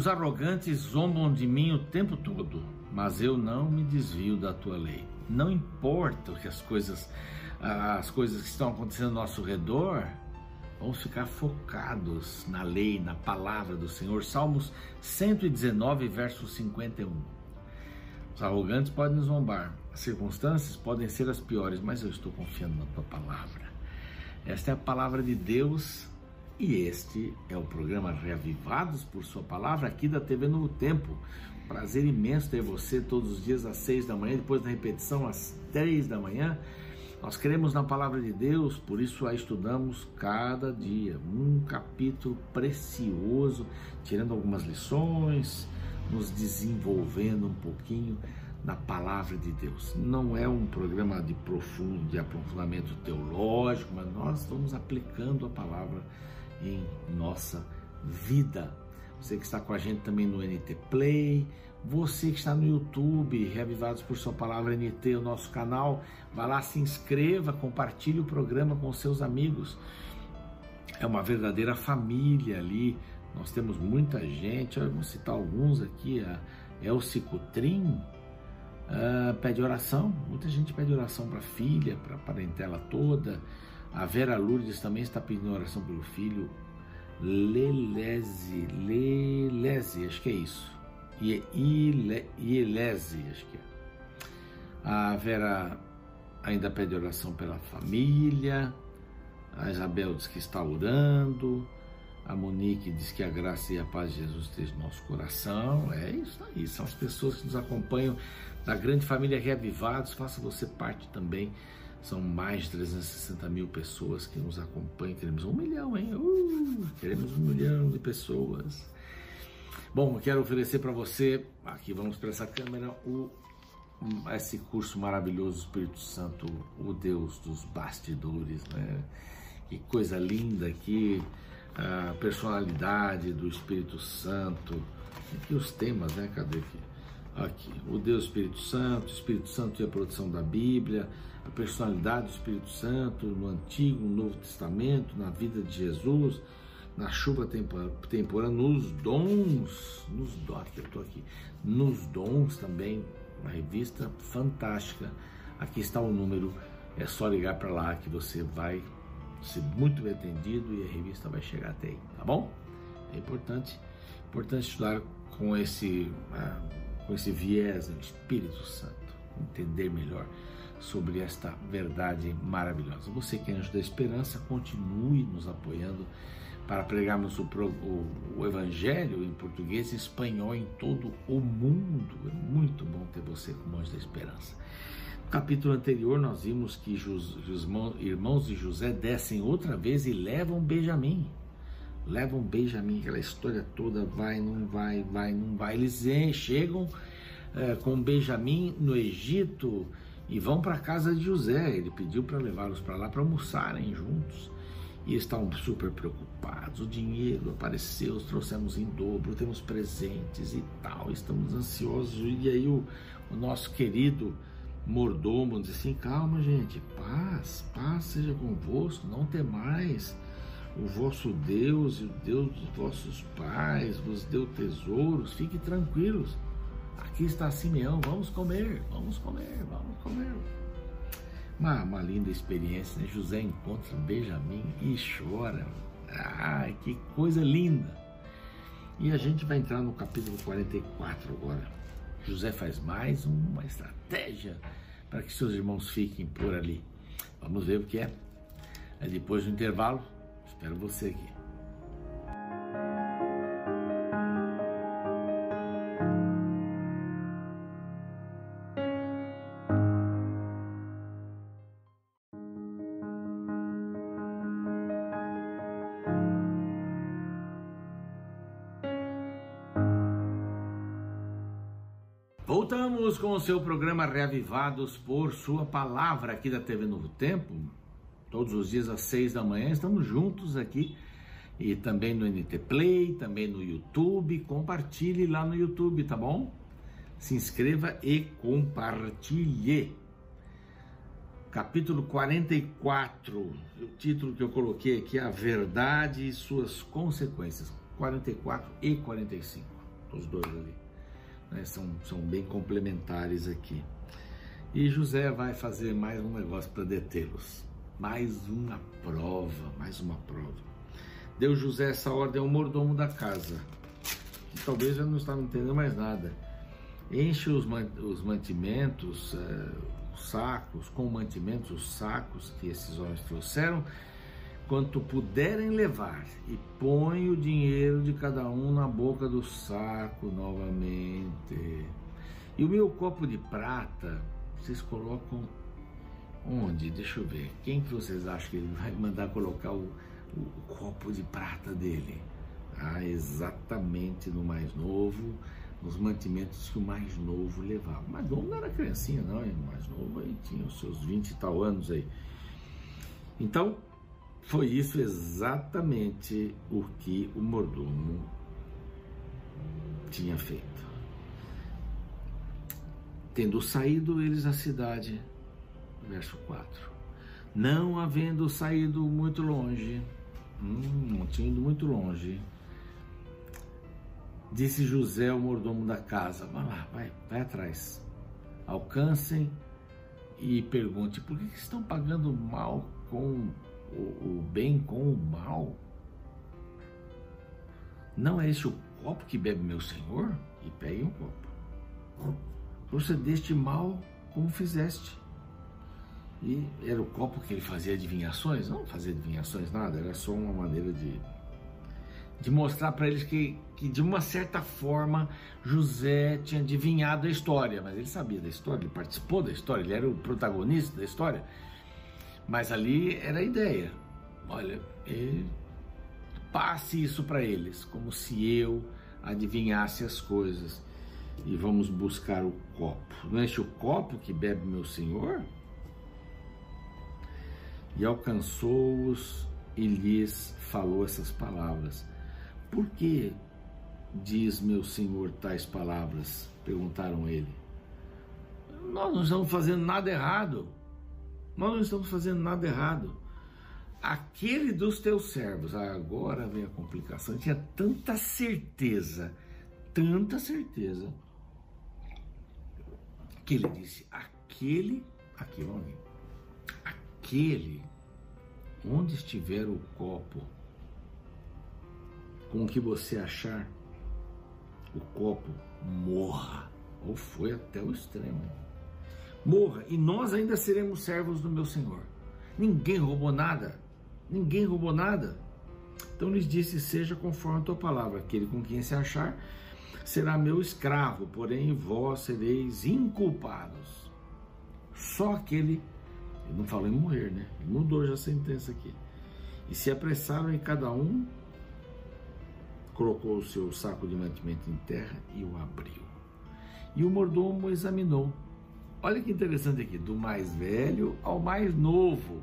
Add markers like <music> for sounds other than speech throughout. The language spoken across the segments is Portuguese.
Os arrogantes zombam de mim o tempo todo, mas eu não me desvio da tua lei. Não importa o que as coisas, as coisas que estão acontecendo ao nosso redor, vamos ficar focados na lei, na palavra do Senhor. Salmos 119, verso 51. Os arrogantes podem nos zombar, as circunstâncias podem ser as piores, mas eu estou confiando na tua palavra. Esta é a palavra de Deus e este é o programa Reavivados por Sua Palavra aqui da TV Novo Tempo. Prazer imenso ter você todos os dias às seis da manhã, depois da repetição às três da manhã. Nós queremos na palavra de Deus, por isso a estudamos cada dia, um capítulo precioso, tirando algumas lições, nos desenvolvendo um pouquinho na palavra de Deus. Não é um programa de profundo, de aprofundamento teológico, mas nós estamos aplicando a palavra em nossa vida. Você que está com a gente também no NT Play, você que está no YouTube, Reavivados por Sua Palavra NT, o nosso canal, vá lá, se inscreva, compartilhe o programa com seus amigos. É uma verdadeira família ali. Nós temos muita gente, eu vou citar alguns aqui, a Elci Cutrim, uh, pede oração, muita gente pede oração para filha, para a parentela toda. A Vera Lourdes também está pedindo oração pelo filho. Leleze, Leleze, acho que é isso. Ieleze, acho que é. A Vera ainda pede oração pela família. A Isabel diz que está orando. A Monique diz que a graça e a paz de Jesus esteja no nosso coração. É isso aí. São as pessoas que nos acompanham da grande família Reavivados. Faça você parte também são mais de 360 mil pessoas que nos acompanham. Queremos um milhão, hein? Uh, queremos um milhão de pessoas. Bom, eu quero oferecer para você, aqui vamos para essa câmera, o, esse curso maravilhoso Espírito Santo, o Deus dos bastidores, né? Que coisa linda aqui, a personalidade do Espírito Santo, aqui os temas, né? Cadê aqui? aqui. O Deus Espírito Santo, Espírito Santo e a produção da Bíblia, a personalidade do Espírito Santo no Antigo, no Novo Testamento, na vida de Jesus, na chuva temporal, nos dons, nos dons, eu estou aqui, nos dons também, uma revista fantástica. Aqui está o número, é só ligar para lá que você vai ser muito bem atendido e a revista vai chegar até aí, tá bom? É importante, importante estudar com esse uh, com esse viés do Espírito Santo, entender melhor sobre esta verdade maravilhosa. Você que é anjo da esperança, continue nos apoiando para pregarmos o, o, o, Evangelho em português e espanhol em todo o mundo. É muito bom ter você como anjo da esperança. No capítulo anterior, nós vimos que os irmãos de José descem outra vez e levam Benjamim levam Benjamim, aquela história toda, vai, não vai, vai, não vai. Eles chegam é, com Benjamim no Egito e vão para a casa de José. Ele pediu para levá-los para lá para almoçarem juntos. E estavam super preocupados. O dinheiro apareceu, trouxemos em dobro, temos presentes e tal, estamos ansiosos. E aí o, o nosso querido mordomo diz assim: calma, gente, paz, paz seja convosco, não temais o vosso Deus e o Deus dos vossos pais vos deu tesouros, fiquem tranquilos. Aqui está Simeão, vamos comer, vamos comer, vamos comer. Uma, uma linda experiência, né? José encontra Benjamim e chora. Ai, que coisa linda! E a gente vai entrar no capítulo 44 agora. José faz mais uma estratégia para que seus irmãos fiquem por ali. Vamos ver o que é. é depois do intervalo, Espero você aqui. Voltamos com o seu programa Reavivados por Sua Palavra aqui da TV Novo Tempo. Todos os dias às seis da manhã estamos juntos aqui e também no NT Play, também no YouTube. Compartilhe lá no YouTube, tá bom? Se inscreva e compartilhe. Capítulo 44, o título que eu coloquei aqui é A Verdade e Suas Consequências, 44 e 45. os dois ali. Né? São, são bem complementares aqui. E José vai fazer mais um negócio para detê-los. Mais uma prova, mais uma prova. Deu José essa ordem ao mordomo da casa, que talvez já não estava entendendo mais nada. Enche os, os mantimentos, uh, os sacos, com mantimentos, os sacos que esses homens trouxeram, quanto puderem levar, e põe o dinheiro de cada um na boca do saco novamente. E o meu copo de prata, vocês colocam onde? Deixa eu ver. Quem que vocês acham que ele vai mandar colocar o, o, o copo de prata dele? Ah, exatamente no mais novo, nos mantimentos que o mais novo levava. O mais novo não era criancinha, não, o mais novo aí tinha os seus 20 e tal anos aí. Então, foi isso exatamente o que o mordomo tinha feito. Tendo saído eles da cidade, verso 4. Não havendo saído muito longe, hum, não tinha ido muito longe, disse José ao mordomo da casa: Vai lá, vai, vai atrás. Alcancem e pergunte: por que estão pagando mal com o, o bem com o mal? Não é esse o copo que bebe meu senhor? E pegue um copo. Procedeste mal como fizeste. E era o copo que ele fazia adivinhações? Não fazia adivinhações, nada, era só uma maneira de, de mostrar para eles que, que, de uma certa forma, José tinha adivinhado a história, mas ele sabia da história, ele participou da história, ele era o protagonista da história. Mas ali era a ideia. Olha, passe isso para eles, como se eu adivinhasse as coisas. E vamos buscar o copo. Não este o copo que bebe meu senhor? E alcançou-os e lhes falou essas palavras. Por que diz meu senhor tais palavras? Perguntaram ele. Nós não estamos fazendo nada errado. Nós não estamos fazendo nada errado. Aquele dos teus servos, agora vem a complicação, tinha tanta certeza, tanta certeza, que ele disse: aquele, aqui, vamos aquele, onde estiver o copo, com o que você achar, o copo morra, ou foi até o extremo morra e nós ainda seremos servos do meu Senhor. Ninguém roubou nada, ninguém roubou nada. Então lhes disse: Seja conforme a tua palavra, aquele com quem se achar será meu escravo, porém vós sereis inculpados. Só aquele, ele não falou em morrer, né? Ele mudou já a sentença aqui. E se apressaram e cada um colocou o seu saco de mantimento em terra e o abriu. E o mordomo examinou Olha que interessante aqui, do mais velho ao mais novo.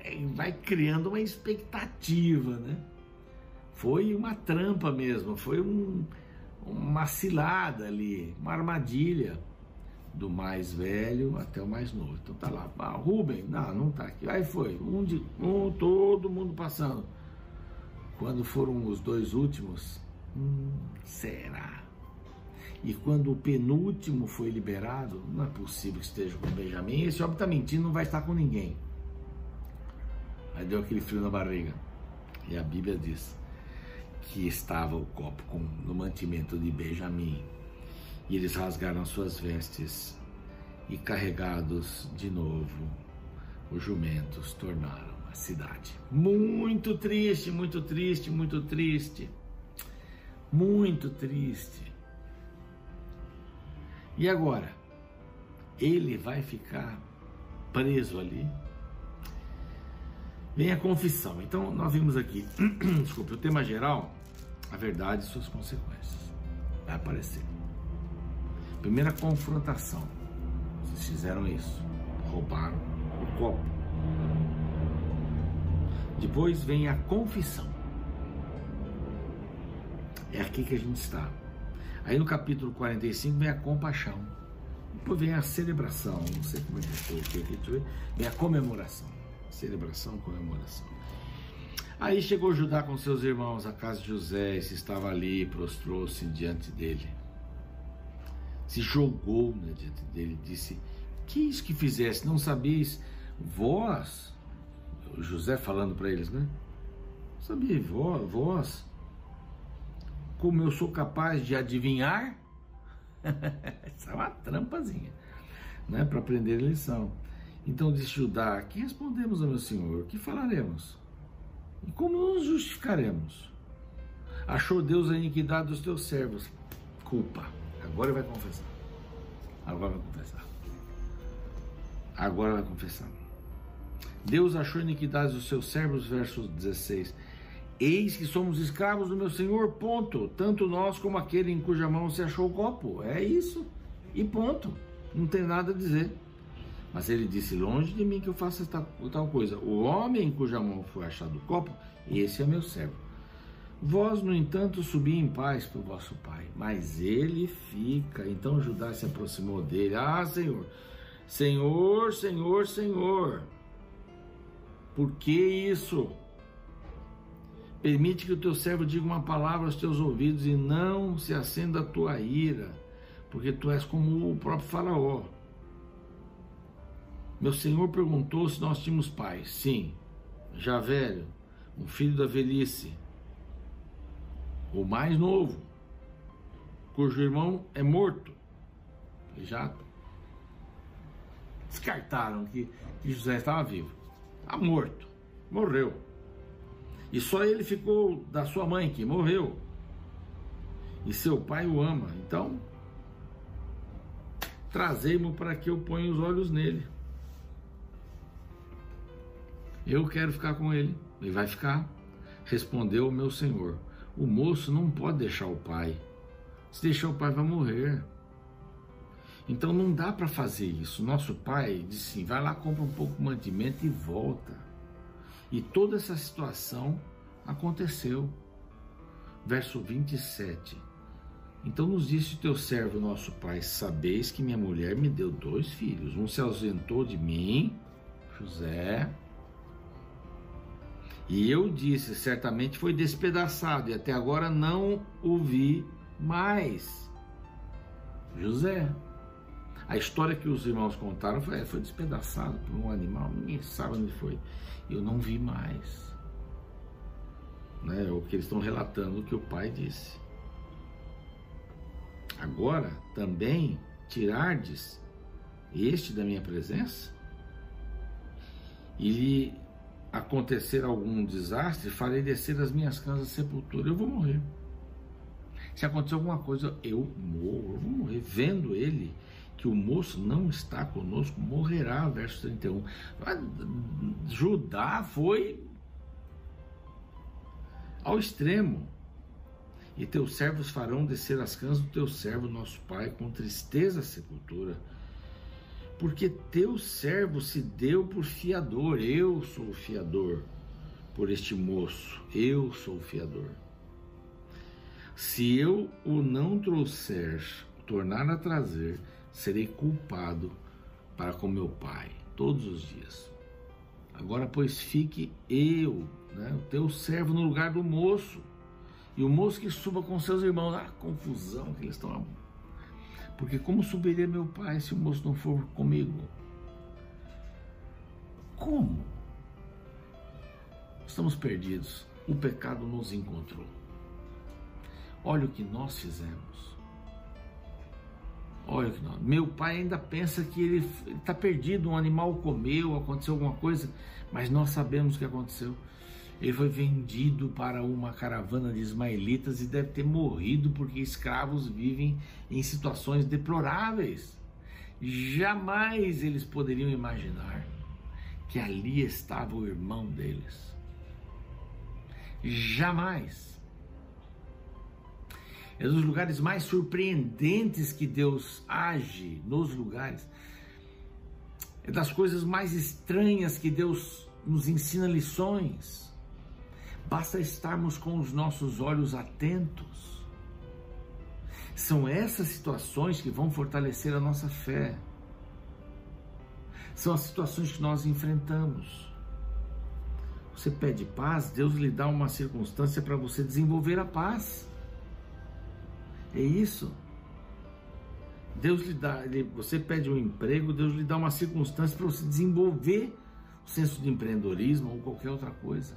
É, vai criando uma expectativa, né? Foi uma trampa mesmo, foi um, uma cilada ali, uma armadilha do mais velho até o mais novo. Então tá lá, ah, Rubem, não, não tá aqui. Aí foi, um de um, todo mundo passando. Quando foram os dois últimos, hum, será? E quando o penúltimo foi liberado, não é possível que esteja com Benjamim. Esse homem está mentindo, não vai estar com ninguém. Aí deu aquele frio na barriga. E a Bíblia diz que estava o copo com, no mantimento de Benjamim. E eles rasgaram suas vestes e carregados de novo, os jumentos tornaram a cidade. Muito triste, muito triste, muito triste. Muito triste. E agora? Ele vai ficar preso ali? Vem a confissão. Então, nós vimos aqui, <clears throat> desculpe, o tema geral, a verdade e suas consequências. Vai aparecer. Primeira confrontação. Vocês fizeram isso. Roubaram o copo. Depois vem a confissão. É aqui que a gente está. Aí no capítulo 45 vem a compaixão. Depois vem a celebração, não sei como é que foi aqui, vem a comemoração. Celebração, comemoração. Aí chegou Judá com seus irmãos à casa de José, e se estava ali, prostrou-se diante dele. Se jogou né, diante dele e disse: Que isso que fizesse? Não sabeis vós? José falando para eles, né? Sabia vós, vós? Como eu sou capaz de adivinhar? <laughs> Essa é uma trampazinha, né? Para aprender a lição. Então disse Judá: Que respondemos ao meu senhor? Que falaremos? E como nos justificaremos? Achou Deus a iniquidade dos teus servos. Culpa. Agora vai confessar. Agora vai confessar. Agora vai confessar. Deus achou a iniquidade dos seus servos, verso 16. Eis que somos escravos do meu Senhor, ponto. Tanto nós como aquele em cuja mão se achou o copo. É isso. E ponto. Não tem nada a dizer. Mas ele disse: Longe de mim que eu faça tal coisa. O homem em cuja mão foi achado o copo, esse é meu servo. Vós, no entanto, subi em paz para o vosso pai, mas ele fica. Então Judá se aproximou dele. Ah, Senhor, Senhor, Senhor, Senhor, por que isso? Permite que o teu servo diga uma palavra aos teus ouvidos e não se acenda a tua ira, porque tu és como o próprio Faraó. Meu senhor perguntou se nós tínhamos pais. Sim, já velho, um filho da velhice, o mais novo, cujo irmão é morto. Já descartaram que, que José estava vivo. Está morto, morreu. E só ele ficou da sua mãe, que morreu. E seu pai o ama. Então, trazei-mo para que eu ponha os olhos nele. Eu quero ficar com ele. Ele vai ficar. Respondeu o meu senhor: O moço não pode deixar o pai. Se deixar o pai, vai morrer. Então não dá para fazer isso. Nosso pai disse assim: vai lá, compra um pouco de mantimento e volta. E toda essa situação aconteceu. Verso 27. Então nos disse teu servo, nosso pai: Sabeis que minha mulher me deu dois filhos. Um se ausentou de mim, José, e eu disse: certamente foi despedaçado, e até agora não o vi mais. José. A história que os irmãos contaram foi, foi despedaçado por um animal, ninguém sabe onde foi. Eu não vi mais. Né? É o que eles estão relatando que o pai disse. Agora também tirardes este da minha presença e lhe acontecer algum desastre, farei descer as minhas casas sepultura, eu vou morrer. Se acontecer alguma coisa, eu morro, eu vou morrer. Vendo ele que o moço não está conosco, morrerá, verso 31. Judá foi ao extremo. E teus servos farão descer as cãs do teu servo, nosso pai, com tristeza à sepultura porque teu servo se deu por fiador, eu sou o fiador por este moço, eu sou o fiador. Se eu o não trouxer, tornar a trazer, serei culpado para com meu pai todos os dias. Agora, pois, fique eu, né, o teu servo, no lugar do moço, e o moço que suba com seus irmãos. Ah, confusão que eles estão porque como subiria meu pai se o moço não for comigo? Como? Estamos perdidos. O pecado nos encontrou. Olha o que nós fizemos. Olha que nós. Meu pai ainda pensa que ele está perdido, um animal comeu, aconteceu alguma coisa, mas nós sabemos o que aconteceu. Ele foi vendido para uma caravana de ismaelitas e deve ter morrido porque escravos vivem em situações deploráveis. Jamais eles poderiam imaginar que ali estava o irmão deles. Jamais. É dos lugares mais surpreendentes que Deus age nos lugares. É das coisas mais estranhas que Deus nos ensina lições. Basta estarmos com os nossos olhos atentos. São essas situações que vão fortalecer a nossa fé. São as situações que nós enfrentamos. Você pede paz, Deus lhe dá uma circunstância para você desenvolver a paz. É isso. Deus lhe dá, ele, você pede um emprego, Deus lhe dá uma circunstância para você desenvolver o senso de empreendedorismo ou qualquer outra coisa.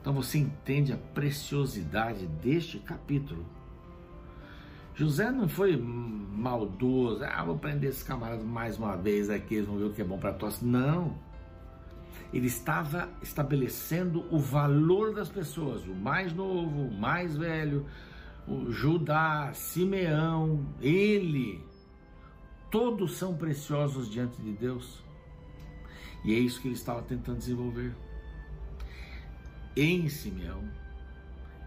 Então você entende a preciosidade deste capítulo. José não foi maldoso, ah, vou prender esses camaradas mais uma vez aqui, eles vão ver o que é bom para todos. Não. Ele estava estabelecendo o valor das pessoas, o mais novo, o mais velho, o Judá, Simeão, ele, todos são preciosos diante de Deus. E é isso que ele estava tentando desenvolver. Em Simeão,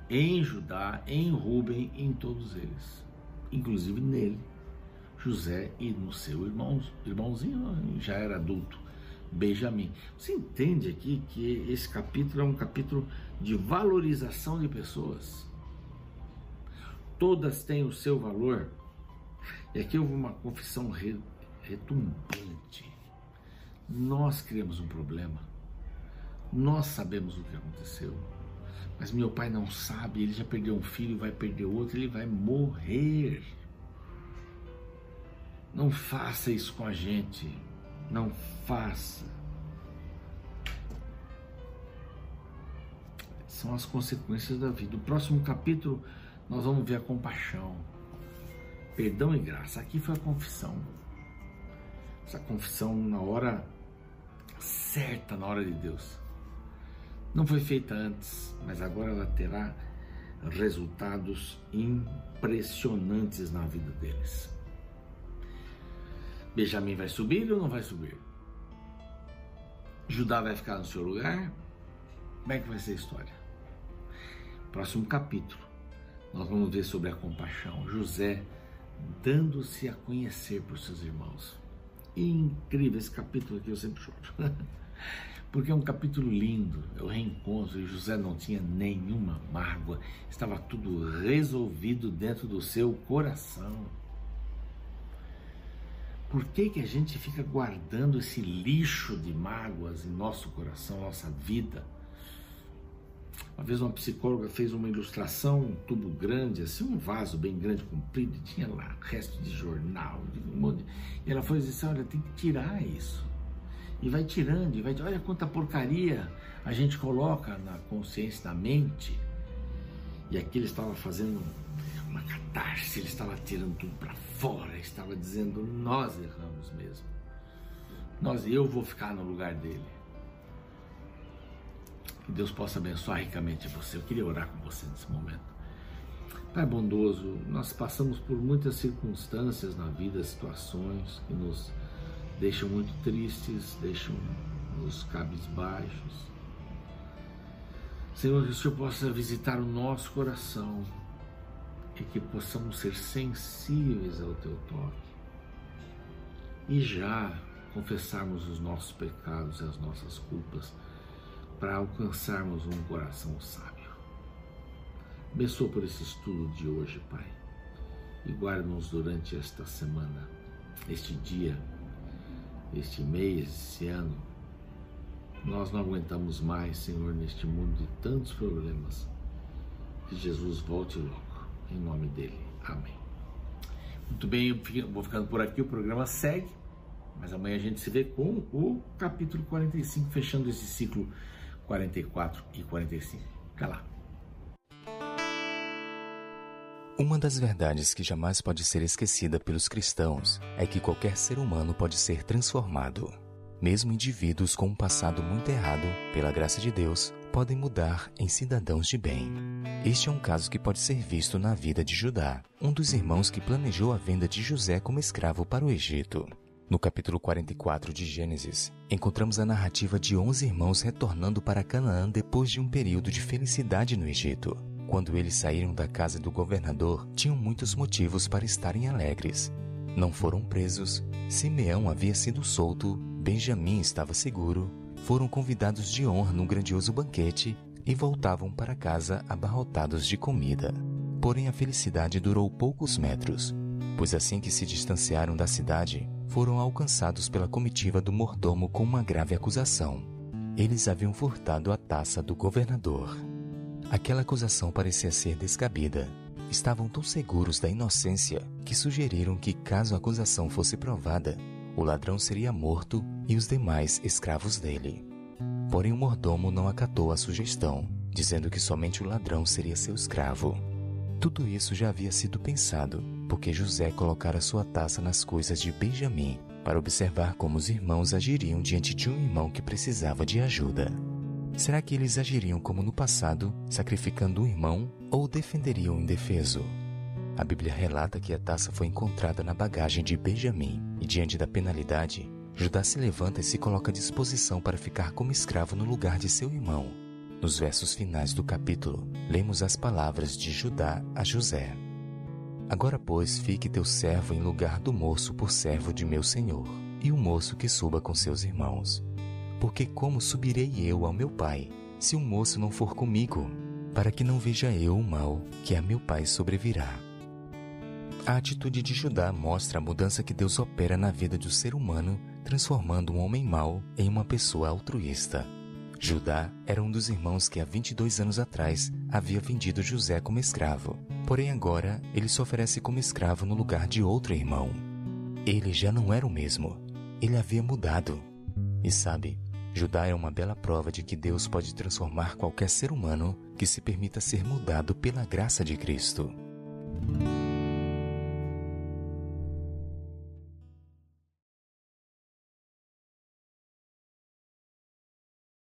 em Judá, em Rubem, em todos eles, inclusive nele, José e no seu irmão, irmãozinho já era adulto, Benjamim. Você entende aqui que esse capítulo é um capítulo de valorização de pessoas todas têm o seu valor. E aqui houve uma confissão retumbante. Nós criamos um problema. Nós sabemos o que aconteceu. Mas meu pai não sabe, ele já perdeu um filho, vai perder outro, ele vai morrer. Não faça isso com a gente. Não faça. São as consequências da vida. O próximo capítulo nós vamos ver a compaixão, perdão e graça. Aqui foi a confissão. Essa confissão na hora certa, na hora de Deus. Não foi feita antes, mas agora ela terá resultados impressionantes na vida deles. Benjamim vai subir ou não vai subir? Judá vai ficar no seu lugar? Como é que vai ser a história? Próximo capítulo nós vamos ver sobre a compaixão. José dando-se a conhecer por seus irmãos. Incrível esse capítulo aqui, eu sempre choro. <laughs> Porque é um capítulo lindo, é o reencontro, e José não tinha nenhuma mágoa, estava tudo resolvido dentro do seu coração. Por que, que a gente fica guardando esse lixo de mágoas em nosso coração, nossa vida? Uma vez uma psicóloga fez uma ilustração, um tubo grande, assim, um vaso bem grande, comprido, e tinha lá resto de jornal, um monte. E ela foi dizer assim, olha, tem que tirar isso. E vai tirando, e vai, olha quanta porcaria a gente coloca na consciência, na mente. E aqui ele estava fazendo uma catarse, ele estava tirando tudo para fora, estava dizendo, nós erramos mesmo. Nós, eu vou ficar no lugar dele. Que Deus possa abençoar ricamente você. Eu queria orar com você nesse momento. Pai bondoso, nós passamos por muitas circunstâncias na vida, situações que nos deixam muito tristes, deixam nos cabisbaixos. Senhor, que o Senhor possa visitar o nosso coração e que possamos ser sensíveis ao Teu toque e já confessarmos os nossos pecados e as nossas culpas para alcançarmos um coração sábio. Abençoa por esse estudo de hoje, Pai, e guarda-nos durante esta semana, este dia, este mês, esse ano. Nós não aguentamos mais, Senhor, neste mundo de tantos problemas. Que Jesus volte logo, em nome dele. Amém. Muito bem, eu vou ficando por aqui, o programa segue, mas amanhã a gente se vê com o capítulo 45, fechando esse ciclo 44 e 45. Fica lá. Uma das verdades que jamais pode ser esquecida pelos cristãos é que qualquer ser humano pode ser transformado. Mesmo indivíduos com um passado muito errado, pela graça de Deus, podem mudar em cidadãos de bem. Este é um caso que pode ser visto na vida de Judá, um dos irmãos que planejou a venda de José como escravo para o Egito. No capítulo 44 de Gênesis, encontramos a narrativa de 11 irmãos retornando para Canaã depois de um período de felicidade no Egito. Quando eles saíram da casa do governador, tinham muitos motivos para estarem alegres. Não foram presos, Simeão havia sido solto, Benjamim estava seguro, foram convidados de honra num grandioso banquete e voltavam para casa abarrotados de comida. Porém, a felicidade durou poucos metros, pois assim que se distanciaram da cidade, foram alcançados pela comitiva do mordomo com uma grave acusação. eles haviam furtado a taça do governador. Aquela acusação parecia ser descabida. Estavam tão seguros da inocência que sugeriram que, caso a acusação fosse provada, o ladrão seria morto e os demais escravos dele. Porém, o mordomo não acatou a sugestão, dizendo que somente o ladrão seria seu escravo. Tudo isso já havia sido pensado, porque José colocara sua taça nas coisas de Benjamim para observar como os irmãos agiriam diante de um irmão que precisava de ajuda. Será que eles agiriam como no passado, sacrificando um irmão, ou defenderiam o indefeso? A Bíblia relata que a taça foi encontrada na bagagem de Benjamim, e diante da penalidade, Judá se levanta e se coloca à disposição para ficar como escravo no lugar de seu irmão. Nos versos finais do capítulo, lemos as palavras de Judá a José. Agora, pois, fique teu servo em lugar do moço por servo de meu senhor, e o moço que suba com seus irmãos. Porque como subirei eu ao meu pai, se o moço não for comigo, para que não veja eu o mal que a meu pai sobrevirá? A atitude de Judá mostra a mudança que Deus opera na vida do ser humano, transformando um homem mau em uma pessoa altruísta. Judá era um dos irmãos que há 22 anos atrás havia vendido José como escravo. Porém, agora ele se oferece como escravo no lugar de outro irmão. Ele já não era o mesmo. Ele havia mudado. E sabe, Judá é uma bela prova de que Deus pode transformar qualquer ser humano que se permita ser mudado pela graça de Cristo.